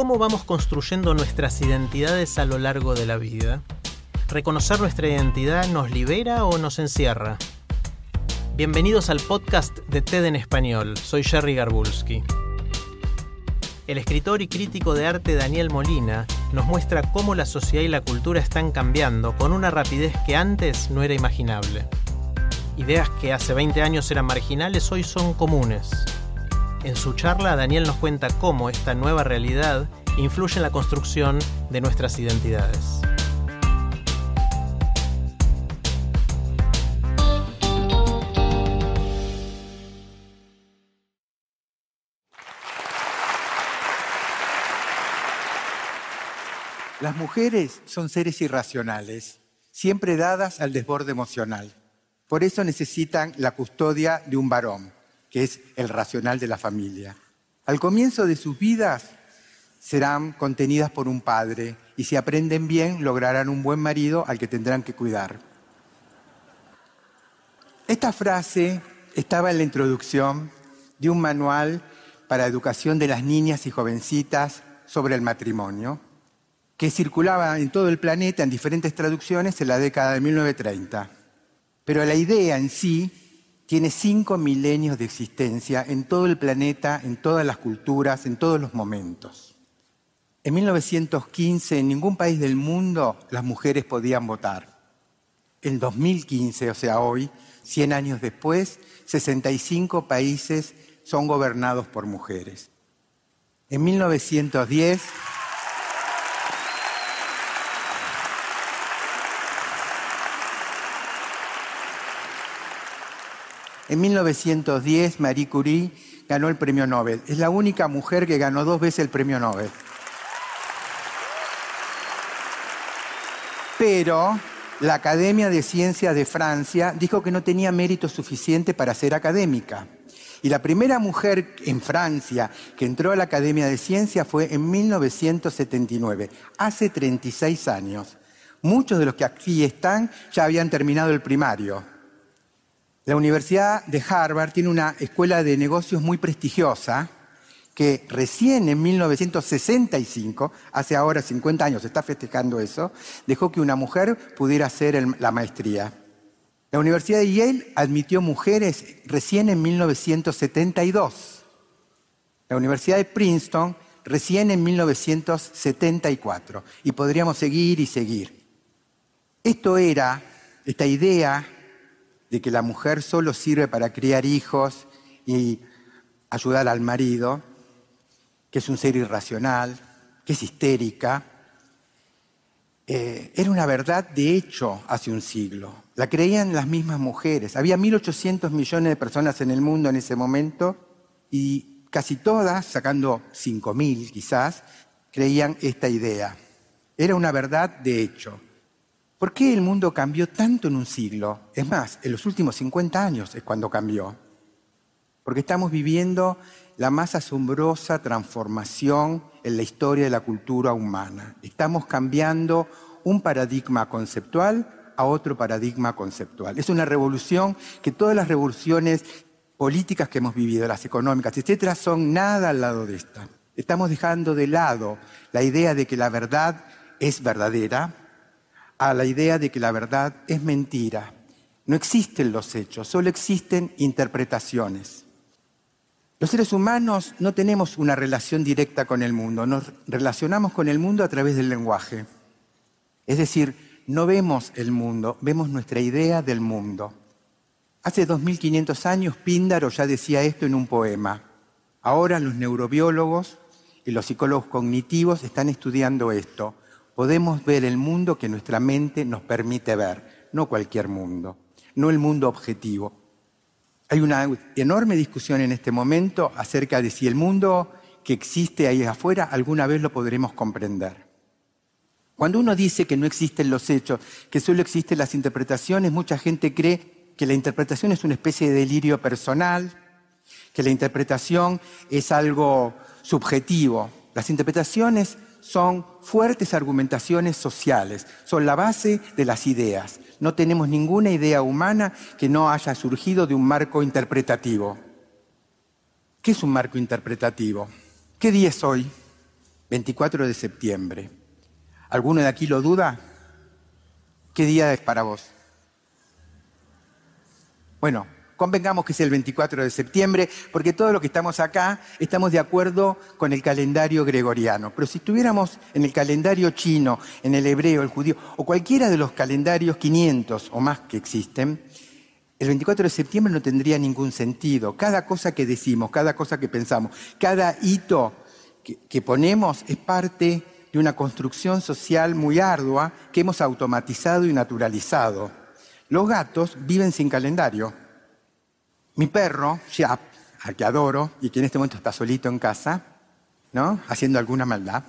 ¿Cómo vamos construyendo nuestras identidades a lo largo de la vida? ¿Reconocer nuestra identidad nos libera o nos encierra? Bienvenidos al podcast de TED en español. Soy Jerry Garbulski. El escritor y crítico de arte Daniel Molina nos muestra cómo la sociedad y la cultura están cambiando con una rapidez que antes no era imaginable. Ideas que hace 20 años eran marginales hoy son comunes. En su charla, Daniel nos cuenta cómo esta nueva realidad influye en la construcción de nuestras identidades. Las mujeres son seres irracionales, siempre dadas al desborde emocional. Por eso necesitan la custodia de un varón, que es el racional de la familia. Al comienzo de sus vidas serán contenidas por un padre y si aprenden bien lograrán un buen marido al que tendrán que cuidar. Esta frase estaba en la introducción de un manual para educación de las niñas y jovencitas sobre el matrimonio que circulaba en todo el planeta en diferentes traducciones en la década de 1930. Pero la idea en sí tiene cinco milenios de existencia en todo el planeta, en todas las culturas, en todos los momentos. En 1915 en ningún país del mundo las mujeres podían votar. En 2015, o sea hoy, 100 años después, 65 países son gobernados por mujeres. En 1910 En 1910, Marie Curie ganó el premio Nobel. Es la única mujer que ganó dos veces el premio Nobel. Pero la Academia de Ciencias de Francia dijo que no tenía mérito suficiente para ser académica. Y la primera mujer en Francia que entró a la Academia de Ciencias fue en 1979, hace 36 años. Muchos de los que aquí están ya habían terminado el primario. La Universidad de Harvard tiene una escuela de negocios muy prestigiosa que recién en 1965, hace ahora 50 años, está festejando eso, dejó que una mujer pudiera hacer la maestría. La Universidad de Yale admitió mujeres recién en 1972. La Universidad de Princeton recién en 1974. Y podríamos seguir y seguir. Esto era, esta idea de que la mujer solo sirve para criar hijos y ayudar al marido, que es un ser irracional, que es histérica, eh, era una verdad de hecho hace un siglo. La creían las mismas mujeres. Había 1.800 millones de personas en el mundo en ese momento y casi todas, sacando 5.000 quizás, creían esta idea. Era una verdad de hecho. ¿Por qué el mundo cambió tanto en un siglo? Es más, en los últimos 50 años es cuando cambió. Porque estamos viviendo la más asombrosa transformación en la historia de la cultura humana. Estamos cambiando un paradigma conceptual a otro paradigma conceptual. Es una revolución que todas las revoluciones políticas que hemos vivido, las económicas, etcétera, son nada al lado de esta. Estamos dejando de lado la idea de que la verdad es verdadera, a la idea de que la verdad es mentira. No existen los hechos, solo existen interpretaciones. Los seres humanos no tenemos una relación directa con el mundo, nos relacionamos con el mundo a través del lenguaje. Es decir, no vemos el mundo, vemos nuestra idea del mundo. Hace 2500 años Píndaro ya decía esto en un poema. Ahora los neurobiólogos y los psicólogos cognitivos están estudiando esto podemos ver el mundo que nuestra mente nos permite ver, no cualquier mundo, no el mundo objetivo. Hay una enorme discusión en este momento acerca de si el mundo que existe ahí afuera alguna vez lo podremos comprender. Cuando uno dice que no existen los hechos, que solo existen las interpretaciones, mucha gente cree que la interpretación es una especie de delirio personal, que la interpretación es algo subjetivo. Las interpretaciones son fuertes argumentaciones sociales, son la base de las ideas. No tenemos ninguna idea humana que no haya surgido de un marco interpretativo. ¿Qué es un marco interpretativo? ¿Qué día es hoy? 24 de septiembre. ¿Alguno de aquí lo duda? ¿Qué día es para vos? Bueno, convengamos que es el 24 de septiembre, porque todos los que estamos acá estamos de acuerdo con el calendario gregoriano. Pero si estuviéramos en el calendario chino, en el hebreo, el judío, o cualquiera de los calendarios 500 o más que existen, el 24 de septiembre no tendría ningún sentido. Cada cosa que decimos, cada cosa que pensamos, cada hito que, que ponemos es parte de una construcción social muy ardua que hemos automatizado y naturalizado. Los gatos viven sin calendario. Mi perro, Shap, al que adoro y que en este momento está solito en casa, ¿no? Haciendo alguna maldad,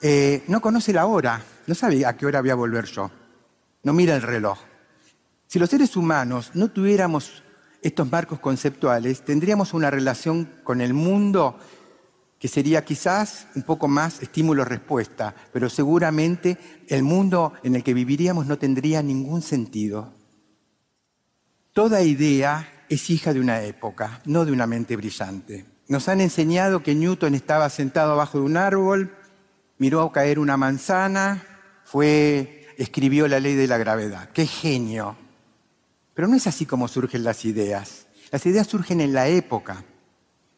eh, no conoce la hora, no sabe a qué hora voy a volver yo, no mira el reloj. Si los seres humanos no tuviéramos estos marcos conceptuales, tendríamos una relación con el mundo que sería quizás un poco más estímulo-respuesta, pero seguramente el mundo en el que viviríamos no tendría ningún sentido. Toda idea es hija de una época, no de una mente brillante. Nos han enseñado que Newton estaba sentado abajo de un árbol, miró caer una manzana, fue, escribió la ley de la gravedad. ¡Qué genio! Pero no es así como surgen las ideas. Las ideas surgen en la época.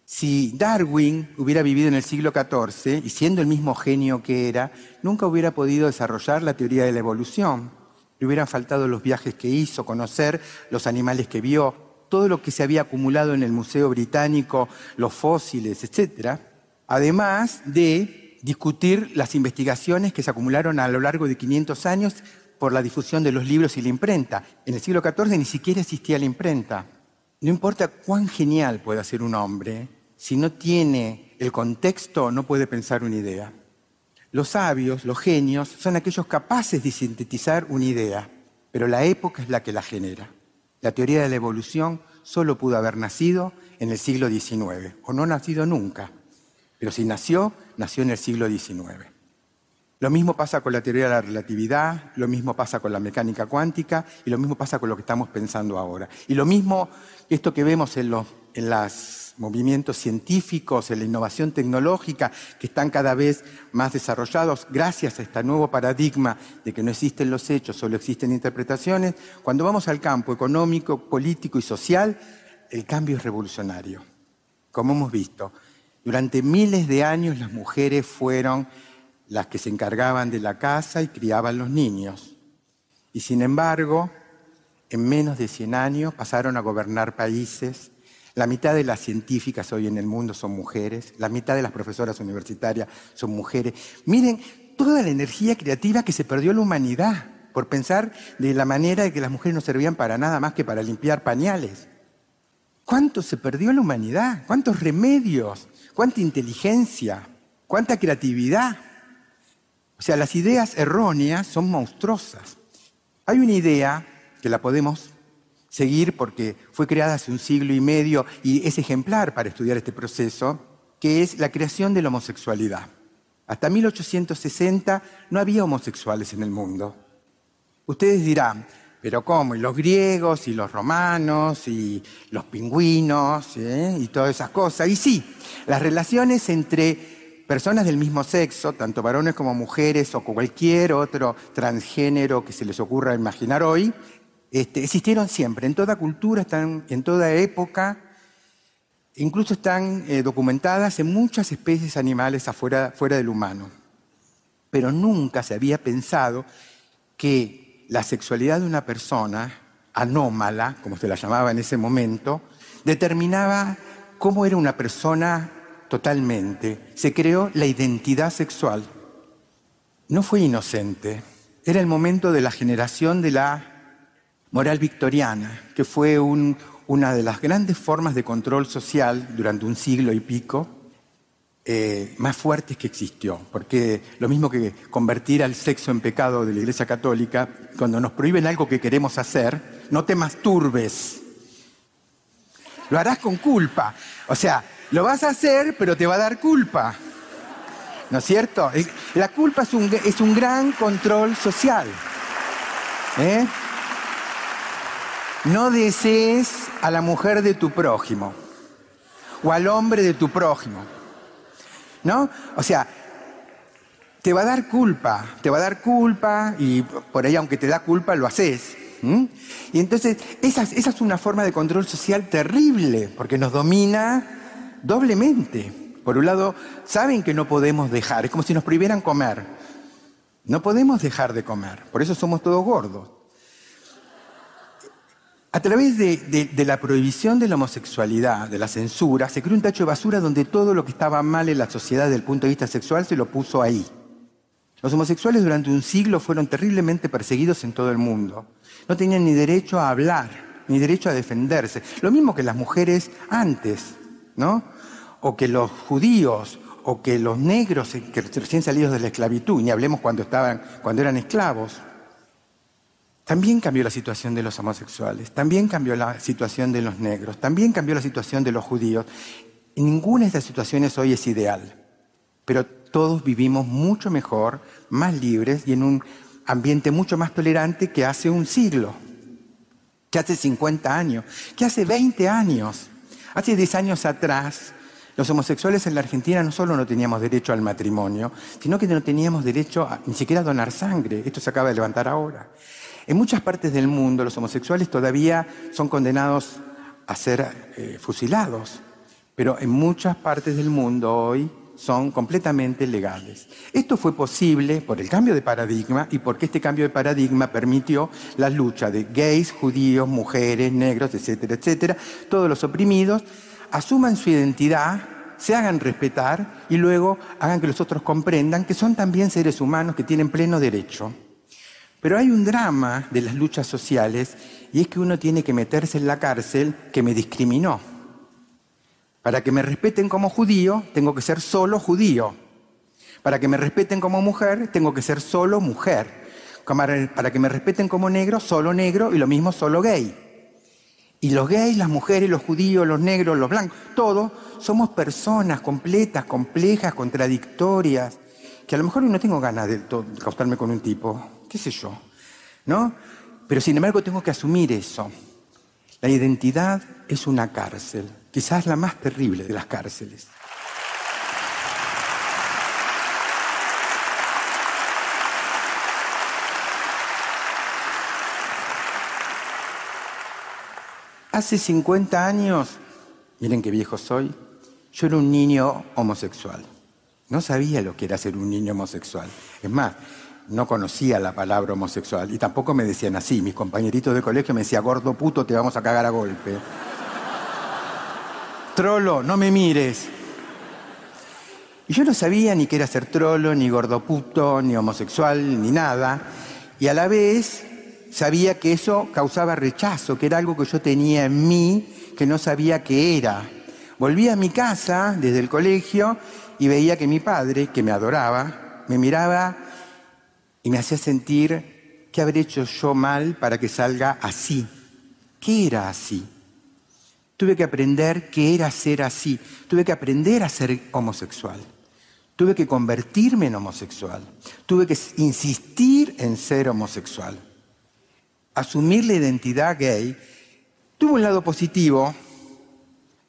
Si Darwin hubiera vivido en el siglo XIV y siendo el mismo genio que era, nunca hubiera podido desarrollar la teoría de la evolución. Le hubieran faltado los viajes que hizo, conocer los animales que vio, todo lo que se había acumulado en el Museo Británico, los fósiles, etc., además de discutir las investigaciones que se acumularon a lo largo de 500 años por la difusión de los libros y la imprenta. En el siglo XIV ni siquiera existía la imprenta. No importa cuán genial pueda ser un hombre, si no tiene el contexto no puede pensar una idea. Los sabios, los genios, son aquellos capaces de sintetizar una idea, pero la época es la que la genera. La teoría de la evolución solo pudo haber nacido en el siglo XIX, o no nacido nunca, pero si nació, nació en el siglo XIX. Lo mismo pasa con la teoría de la relatividad, lo mismo pasa con la mecánica cuántica y lo mismo pasa con lo que estamos pensando ahora. Y lo mismo, esto que vemos en los movimientos científicos, en la innovación tecnológica, que están cada vez más desarrollados gracias a este nuevo paradigma de que no existen los hechos, solo existen interpretaciones, cuando vamos al campo económico, político y social, el cambio es revolucionario. Como hemos visto, durante miles de años las mujeres fueron las que se encargaban de la casa y criaban los niños. Y sin embargo, en menos de 100 años pasaron a gobernar países. La mitad de las científicas hoy en el mundo son mujeres, la mitad de las profesoras universitarias son mujeres. Miren toda la energía creativa que se perdió la humanidad por pensar de la manera de que las mujeres no servían para nada más que para limpiar pañales. ¿Cuánto se perdió la humanidad? ¿Cuántos remedios? ¿Cuánta inteligencia? ¿Cuánta creatividad? O sea, las ideas erróneas son monstruosas. Hay una idea que la podemos seguir porque fue creada hace un siglo y medio y es ejemplar para estudiar este proceso, que es la creación de la homosexualidad. Hasta 1860 no había homosexuales en el mundo. Ustedes dirán, pero ¿cómo? ¿Y los griegos y los romanos y los pingüinos eh? y todas esas cosas? Y sí, las relaciones entre personas del mismo sexo, tanto varones como mujeres o cualquier otro transgénero que se les ocurra imaginar hoy, este, existieron siempre, en toda cultura, están, en toda época, incluso están eh, documentadas en muchas especies animales afuera, fuera del humano. Pero nunca se había pensado que la sexualidad de una persona anómala, como se la llamaba en ese momento, determinaba cómo era una persona totalmente. Se creó la identidad sexual. No fue inocente. Era el momento de la generación de la moral victoriana, que fue un, una de las grandes formas de control social durante un siglo y pico eh, más fuertes que existió. Porque lo mismo que convertir al sexo en pecado de la Iglesia Católica, cuando nos prohíben algo que queremos hacer, no te masturbes. Lo harás con culpa. O sea, lo vas a hacer, pero te va a dar culpa. ¿No es cierto? La culpa es un, es un gran control social. ¿Eh? No desees a la mujer de tu prójimo o al hombre de tu prójimo. ¿No? O sea, te va a dar culpa, te va a dar culpa y por ahí aunque te da culpa lo haces. Y entonces esa, esa es una forma de control social terrible porque nos domina doblemente. Por un lado, saben que no podemos dejar, es como si nos prohibieran comer. No podemos dejar de comer, por eso somos todos gordos. A través de, la prohibición de la homosexualidad, de la censura, se creó un tacho de basura donde todo lo que estaba mal en la sociedad desde el punto de vista sexual se lo puso ahí. Los homosexuales durante un siglo fueron terriblemente perseguidos en todo el mundo. No tenían ni derecho a hablar, ni derecho a defenderse. Lo mismo que las mujeres antes, ¿no? O que los judíos, o que los negros que recién salidos de la esclavitud, ni hablemos cuando, estaban, cuando eran esclavos. También cambió la situación de los homosexuales, también cambió la situación de los negros, también cambió la situación de los judíos. ninguna de estas situaciones hoy es ideal, pero todos vivimos mucho mejor, más libres y en un ambiente mucho más tolerante que hace un siglo, que hace 50 años, que hace 20 años. Hace 10 años atrás, los homosexuales en la Argentina no solo no teníamos derecho al matrimonio, sino que no teníamos derecho a, ni siquiera a donar sangre. Esto se acaba de levantar ahora. En muchas partes del mundo los homosexuales todavía son condenados a ser eh, fusilados, pero en muchas partes del mundo hoy son completamente legales. Esto fue posible por el cambio de paradigma y porque este cambio de paradigma permitió la lucha de gays, judíos, mujeres, negros, etcétera, etcétera, todos los oprimidos, asuman su identidad, se hagan respetar y luego hagan que los otros comprendan que son también seres humanos que tienen pleno derecho. Pero hay un drama de las luchas sociales y es que uno tiene que meterse en la cárcel que me discriminó. Para que me respeten como judío, tengo que ser solo judío. Para que me respeten como mujer, tengo que ser solo mujer. Para que me respeten como negro, solo negro y lo mismo solo gay. Y los gays, las mujeres, los judíos, los negros, los blancos, todos somos personas completas, complejas, contradictorias, que a lo mejor no tengo ganas de acostarme con un tipo, qué sé yo, ¿no? Pero sin embargo tengo que asumir eso. La identidad es una cárcel, quizás la más terrible de las cárceles. Hace 50 años, miren qué viejo soy, yo era un niño homosexual. No sabía lo que era ser un niño homosexual. Es más, no conocía la palabra homosexual y tampoco me decían así. Mis compañeritos de colegio me decían, gordo puto, te vamos a cagar a golpe. trolo, no me mires. Y yo no sabía ni qué era ser trolo, ni gordo puto, ni homosexual, ni nada. Y a la vez sabía que eso causaba rechazo, que era algo que yo tenía en mí que no sabía qué era. Volví a mi casa desde el colegio y veía que mi padre, que me adoraba, me miraba y me hacía sentir qué habré hecho yo mal para que salga así. ¿Qué era así? Tuve que aprender qué era ser así. Tuve que aprender a ser homosexual. Tuve que convertirme en homosexual. Tuve que insistir en ser homosexual. Asumir la identidad gay tuvo un lado positivo.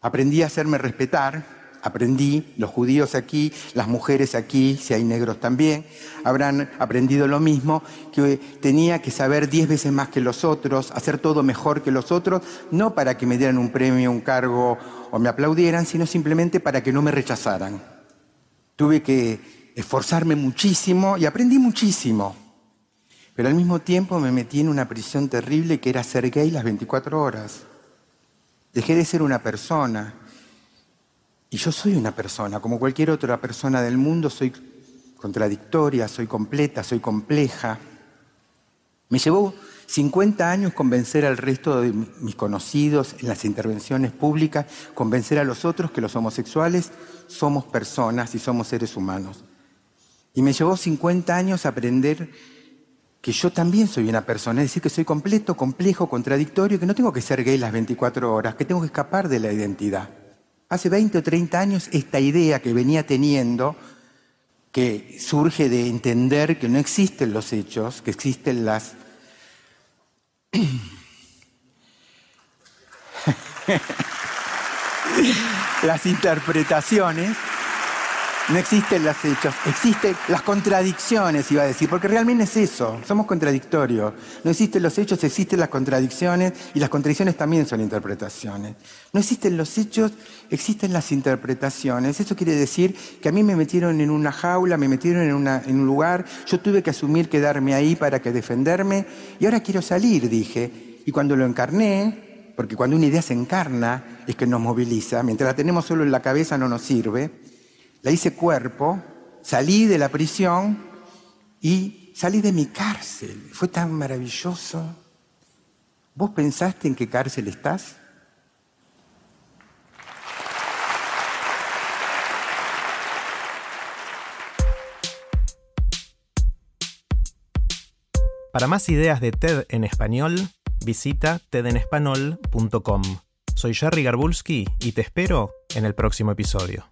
Aprendí a hacerme respetar, aprendí, los judíos aquí, las mujeres aquí, si hay negros también, habrán aprendido lo mismo, que tenía que saber diez veces más que los otros, hacer todo mejor que los otros, no para que me dieran un premio, un cargo o me aplaudieran, sino simplemente para que no me rechazaran. Tuve que esforzarme muchísimo y aprendí muchísimo. Pero al mismo tiempo me metí en una prisión terrible que era ser gay las 24 horas. Dejé de ser una persona, y yo soy una persona, como cualquier otra persona del mundo, soy contradictoria, soy completa, soy compleja. Me llevó 50 años convencer al resto de mis conocidos en las intervenciones públicas, convencer a los otros que los homosexuales somos personas y somos seres humanos. Y me llevó 50 años aprender que yo también soy una persona, es decir, que soy completo, complejo, contradictorio, que no tengo que ser gay las 24 horas, que tengo que escapar de la identidad. Hace 20 o 30 años esta idea que venía teniendo, que surge de entender que no existen los hechos, que existen las las interpretaciones, no existen los hechos, existen las contradicciones, iba a decir, porque realmente es eso, somos contradictorios. No existen los hechos, existen las contradicciones y las contradicciones también son interpretaciones. No existen los hechos, existen las interpretaciones. Eso quiere decir que a mí me metieron en una jaula, me metieron en, un lugar, yo tuve que asumir quedarme ahí para que defenderme y ahora quiero salir, dije. Y cuando lo encarné, porque cuando una idea se encarna es que nos moviliza, mientras la tenemos solo en la cabeza no nos sirve, la hice cuerpo, salí de la prisión y salí de mi cárcel. Fue tan maravilloso. ¿Vos pensaste en qué cárcel estás? Para más ideas de TED en español, visita tedenespanol.com. Soy Jerry Garbulski y te espero en el próximo episodio.